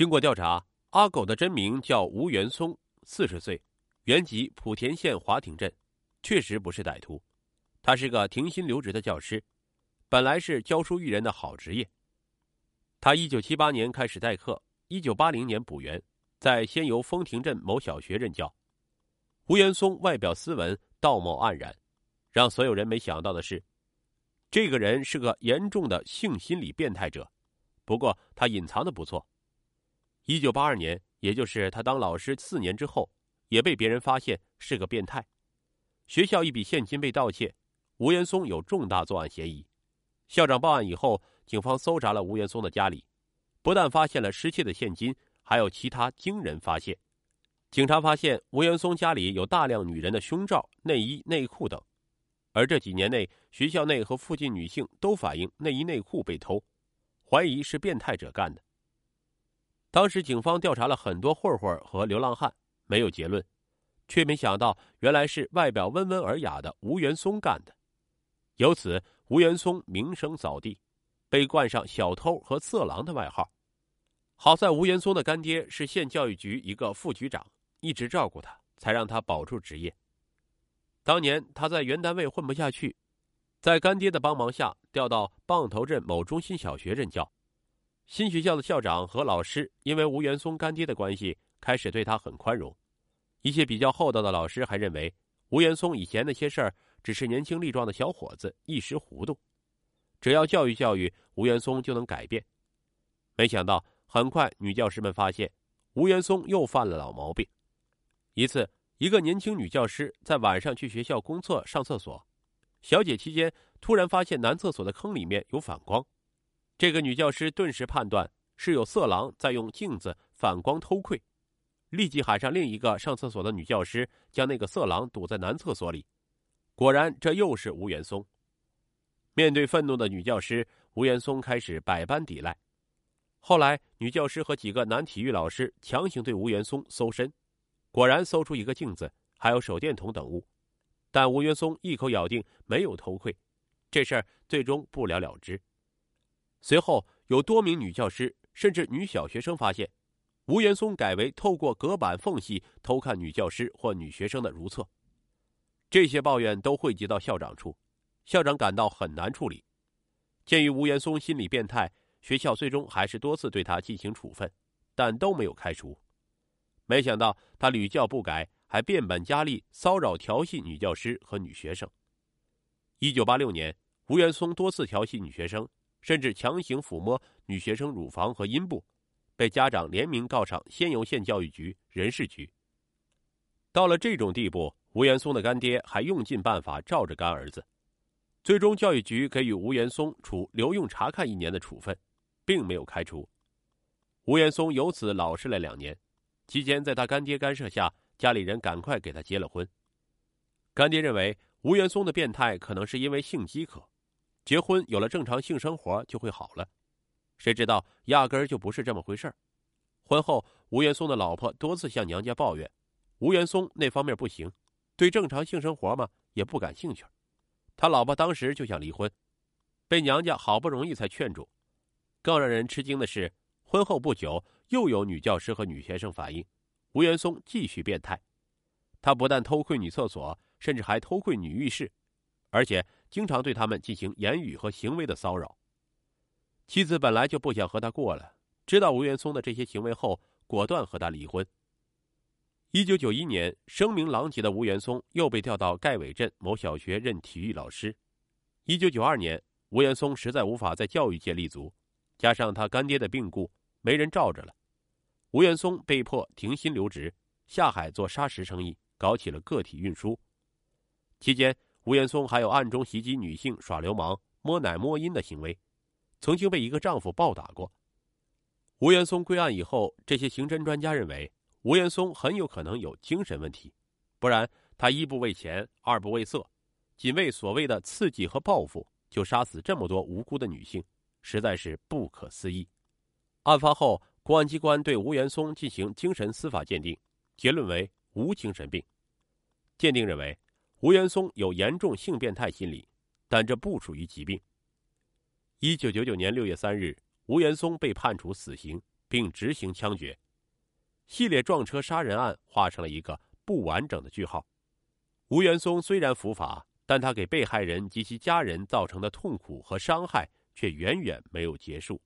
经过调查，阿狗的真名叫吴元松，四十岁，原籍莆田县华亭镇，确实不是歹徒。他是个停薪留职的教师，本来是教书育人的好职业。他一九七八年开始代课，一九八零年补员，在仙游丰亭镇某小学任教。吴元松外表斯文，道貌岸然，让所有人没想到的是，这个人是个严重的性心理变态者。不过他隐藏的不错。一九八二年，也就是他当老师四年之后，也被别人发现是个变态。学校一笔现金被盗窃，吴元松有重大作案嫌疑。校长报案以后，警方搜查了吴元松的家里，不但发现了失窃的现金，还有其他惊人发现。警察发现吴元松家里有大量女人的胸罩、内衣、内裤等，而这几年内学校内和附近女性都反映内衣内裤被偷，怀疑是变态者干的。当时警方调查了很多混混和流浪汉，没有结论，却没想到原来是外表温文尔雅的吴元松干的，由此吴元松名声扫地，被冠上“小偷”和“色狼”的外号。好在吴元松的干爹是县教育局一个副局长。一直照顾他，才让他保住职业。当年他在原单位混不下去，在干爹的帮忙下调到棒头镇某中心小学任教。新学校的校长和老师因为吴元松干爹的关系，开始对他很宽容。一些比较厚道的老师还认为，吴元松以前那些事儿只是年轻力壮的小伙子一时糊涂，只要教育教育吴元松就能改变。没想到，很快女教师们发现，吴元松又犯了老毛病。一次，一个年轻女教师在晚上去学校公厕上厕所，小姐期间突然发现男厕所的坑里面有反光，这个女教师顿时判断是有色狼在用镜子反光偷窥，立即喊上另一个上厕所的女教师，将那个色狼堵在男厕所里。果然，这又是吴元松。面对愤怒的女教师，吴元松开始百般抵赖。后来，女教师和几个男体育老师强行对吴元松搜身。果然搜出一个镜子，还有手电筒等物，但吴元松一口咬定没有偷窥，这事儿最终不了了之。随后有多名女教师甚至女小学生发现，吴元松改为透过隔板缝隙偷看女教师或女学生的如厕。这些抱怨都汇集到校长处，校长感到很难处理。鉴于吴元松心理变态，学校最终还是多次对他进行处分，但都没有开除。没想到他屡教不改，还变本加厉骚扰调戏女教师和女学生。一九八六年，吴元松多次调戏女学生，甚至强行抚摸女学生乳房和阴部，被家长联名告上仙游县教育局人事局。到了这种地步，吴元松的干爹还用尽办法罩着干儿子，最终教育局给予吴元松处留用察看一年的处分，并没有开除。吴元松由此老实了两年。期间，在他干爹干涉下，家里人赶快给他结了婚。干爹认为吴元松的变态可能是因为性饥渴，结婚有了正常性生活就会好了，谁知道压根儿就不是这么回事儿。婚后，吴元松的老婆多次向娘家抱怨，吴元松那方面不行，对正常性生活嘛也不感兴趣。他老婆当时就想离婚，被娘家好不容易才劝住。更让人吃惊的是。婚后不久，又有女教师和女学生反映，吴元松继续变态。他不但偷窥女厕所，甚至还偷窥女浴室，而且经常对他们进行言语和行为的骚扰。妻子本来就不想和他过了，知道吴元松的这些行为后，果断和他离婚。一九九一年，声名狼藉的吴元松又被调到盖尾镇某小学任体育老师。一九九二年，吴元松实在无法在教育界立足，加上他干爹的病故。没人罩着了，吴元松被迫停薪留职，下海做砂石生意，搞起了个体运输。期间，吴元松还有暗中袭击女性、耍流氓、摸奶摸阴的行为，曾经被一个丈夫暴打过。吴元松归案以后，这些刑侦专家认为，吴元松很有可能有精神问题，不然他一不为钱，二不为色，仅为所谓的刺激和报复，就杀死这么多无辜的女性，实在是不可思议。案发后，公安机关对吴元松进行精神司法鉴定，结论为无精神病。鉴定认为，吴元松有严重性变态心理，但这不属于疾病。一九九九年六月三日，吴元松被判处死刑，并执行枪决。系列撞车杀人案画上了一个不完整的句号。吴元松虽然伏法，但他给被害人及其家人造成的痛苦和伤害却远远没有结束。